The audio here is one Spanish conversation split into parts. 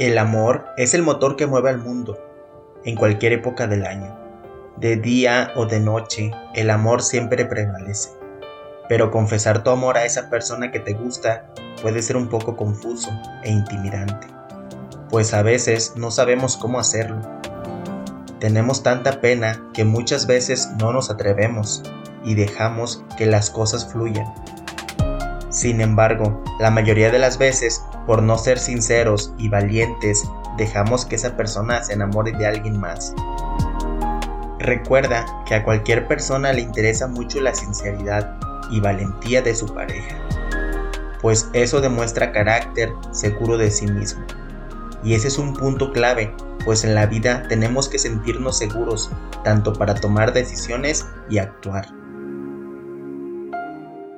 El amor es el motor que mueve al mundo, en cualquier época del año. De día o de noche, el amor siempre prevalece. Pero confesar tu amor a esa persona que te gusta puede ser un poco confuso e intimidante, pues a veces no sabemos cómo hacerlo. Tenemos tanta pena que muchas veces no nos atrevemos y dejamos que las cosas fluyan. Sin embargo, la mayoría de las veces por no ser sinceros y valientes, dejamos que esa persona se enamore de alguien más. Recuerda que a cualquier persona le interesa mucho la sinceridad y valentía de su pareja, pues eso demuestra carácter seguro de sí mismo. Y ese es un punto clave, pues en la vida tenemos que sentirnos seguros, tanto para tomar decisiones y actuar.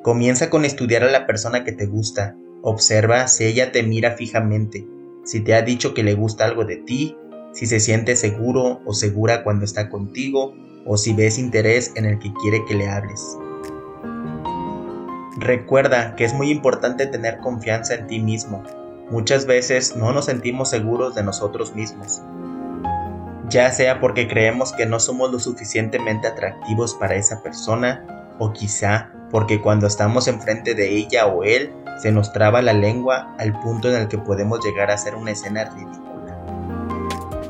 Comienza con estudiar a la persona que te gusta Observa si ella te mira fijamente, si te ha dicho que le gusta algo de ti, si se siente seguro o segura cuando está contigo, o si ves interés en el que quiere que le hables. Recuerda que es muy importante tener confianza en ti mismo. Muchas veces no nos sentimos seguros de nosotros mismos. Ya sea porque creemos que no somos lo suficientemente atractivos para esa persona, o quizá porque cuando estamos enfrente de ella o él se nos traba la lengua al punto en el que podemos llegar a hacer una escena ridícula.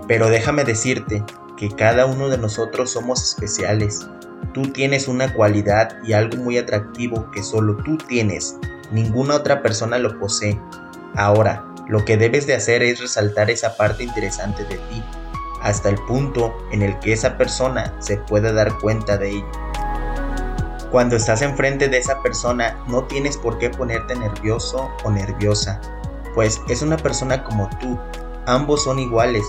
Pero déjame decirte que cada uno de nosotros somos especiales. Tú tienes una cualidad y algo muy atractivo que solo tú tienes. Ninguna otra persona lo posee. Ahora, lo que debes de hacer es resaltar esa parte interesante de ti, hasta el punto en el que esa persona se pueda dar cuenta de ello. Cuando estás enfrente de esa persona no tienes por qué ponerte nervioso o nerviosa, pues es una persona como tú, ambos son iguales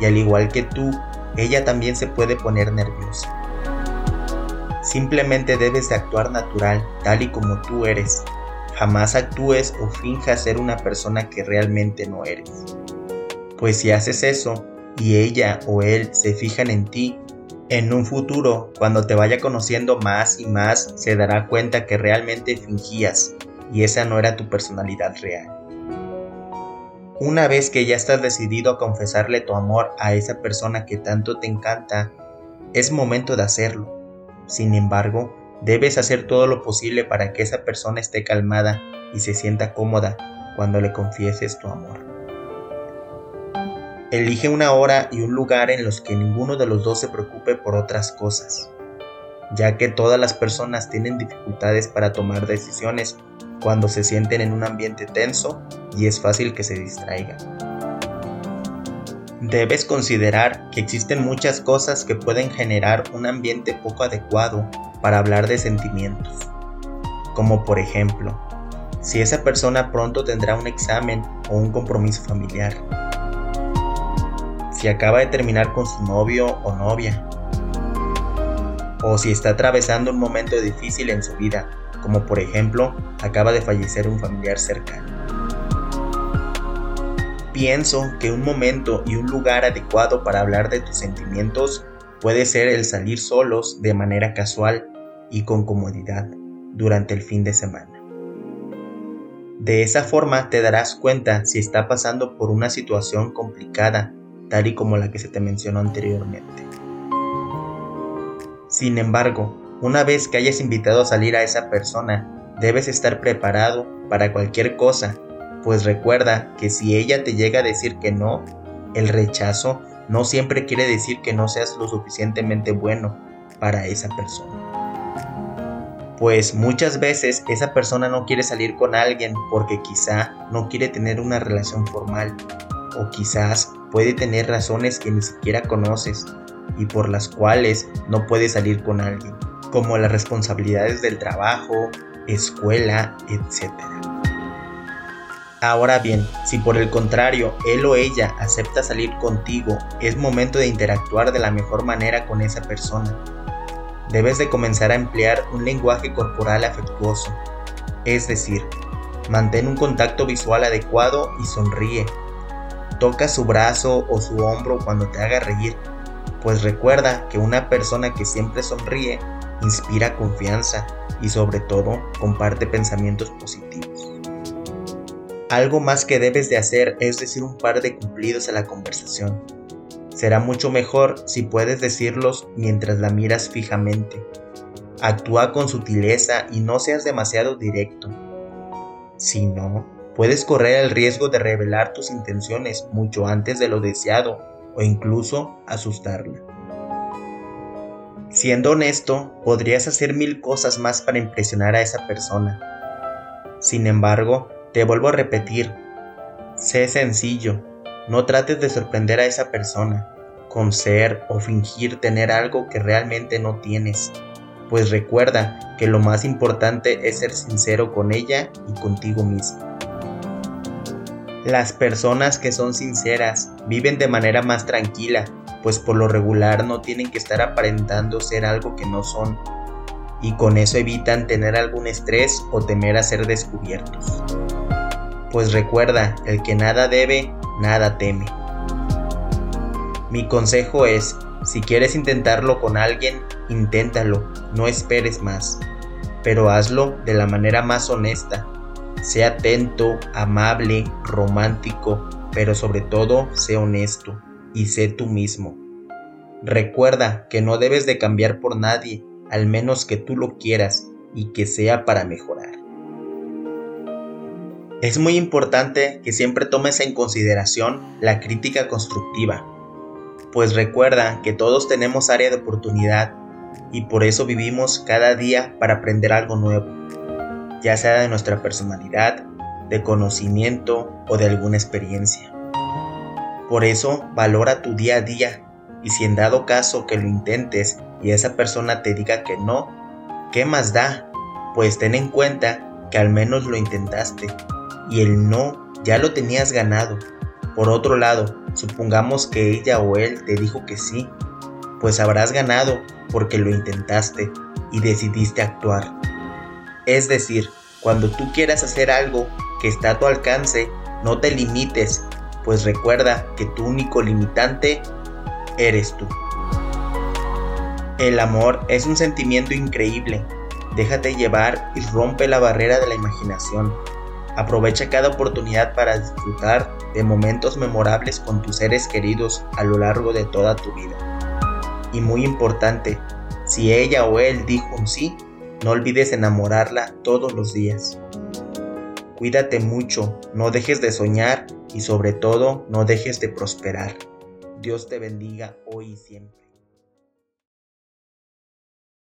y al igual que tú, ella también se puede poner nerviosa. Simplemente debes de actuar natural, tal y como tú eres. Jamás actúes o finjas ser una persona que realmente no eres. Pues si haces eso y ella o él se fijan en ti, en un futuro, cuando te vaya conociendo más y más, se dará cuenta que realmente fingías y esa no era tu personalidad real. Una vez que ya estás decidido a confesarle tu amor a esa persona que tanto te encanta, es momento de hacerlo. Sin embargo, debes hacer todo lo posible para que esa persona esté calmada y se sienta cómoda cuando le confieses tu amor. Elige una hora y un lugar en los que ninguno de los dos se preocupe por otras cosas, ya que todas las personas tienen dificultades para tomar decisiones cuando se sienten en un ambiente tenso y es fácil que se distraigan. Debes considerar que existen muchas cosas que pueden generar un ambiente poco adecuado para hablar de sentimientos, como por ejemplo, si esa persona pronto tendrá un examen o un compromiso familiar si acaba de terminar con su novio o novia, o si está atravesando un momento difícil en su vida, como por ejemplo acaba de fallecer un familiar cercano. Pienso que un momento y un lugar adecuado para hablar de tus sentimientos puede ser el salir solos de manera casual y con comodidad durante el fin de semana. De esa forma te darás cuenta si está pasando por una situación complicada tal y como la que se te mencionó anteriormente. Sin embargo, una vez que hayas invitado a salir a esa persona, debes estar preparado para cualquier cosa, pues recuerda que si ella te llega a decir que no, el rechazo no siempre quiere decir que no seas lo suficientemente bueno para esa persona. Pues muchas veces esa persona no quiere salir con alguien porque quizá no quiere tener una relación formal o quizás puede tener razones que ni siquiera conoces y por las cuales no puedes salir con alguien, como las responsabilidades del trabajo, escuela, etc. Ahora bien, si por el contrario él o ella acepta salir contigo, es momento de interactuar de la mejor manera con esa persona. Debes de comenzar a emplear un lenguaje corporal afectuoso, es decir, mantén un contacto visual adecuado y sonríe, Toca su brazo o su hombro cuando te haga reír, pues recuerda que una persona que siempre sonríe inspira confianza y sobre todo comparte pensamientos positivos. Algo más que debes de hacer es decir un par de cumplidos a la conversación. Será mucho mejor si puedes decirlos mientras la miras fijamente. Actúa con sutileza y no seas demasiado directo. Si no, puedes correr el riesgo de revelar tus intenciones mucho antes de lo deseado o incluso asustarla. Siendo honesto, podrías hacer mil cosas más para impresionar a esa persona. Sin embargo, te vuelvo a repetir, sé sencillo, no trates de sorprender a esa persona con ser o fingir tener algo que realmente no tienes, pues recuerda que lo más importante es ser sincero con ella y contigo mismo. Las personas que son sinceras viven de manera más tranquila, pues por lo regular no tienen que estar aparentando ser algo que no son, y con eso evitan tener algún estrés o temer a ser descubiertos pues recuerda, el que nada debe, nada teme. Mi consejo es, si quieres intentarlo con alguien, inténtalo, no esperes más, pero hazlo de la manera más honesta. Sé atento, amable, romántico, pero sobre todo sé honesto y sé tú mismo. Recuerda que no debes de cambiar por nadie, al menos que tú lo quieras y que sea para mejorar. Es muy importante que siempre tomes en consideración la crítica constructiva, pues recuerda que todos tenemos área de oportunidad y por eso vivimos cada día para aprender algo nuevo, ya sea de nuestra personalidad, de conocimiento o de alguna experiencia. Por eso valora tu día a día y si en dado caso que lo intentes y esa persona te diga que no, ¿qué más da? Pues ten en cuenta que al menos lo intentaste y el no ya lo tenías ganado. Por otro lado, supongamos que ella o él te dijo que sí, pues habrás ganado porque lo intentaste y decidiste actuar. Es decir, cuando tú quieras hacer algo que está a tu alcance, no te limites, pues recuerda que tu único limitante eres tú. El amor es un sentimiento increíble. Déjate llevar y rompe la barrera de la imaginación. Aprovecha cada oportunidad para disfrutar de momentos memorables con tus seres queridos a lo largo de toda tu vida. Y muy importante, si ella o él dijo un sí, no olvides enamorarla todos los días. Cuídate mucho, no dejes de soñar y sobre todo no dejes de prosperar. Dios te bendiga hoy y siempre.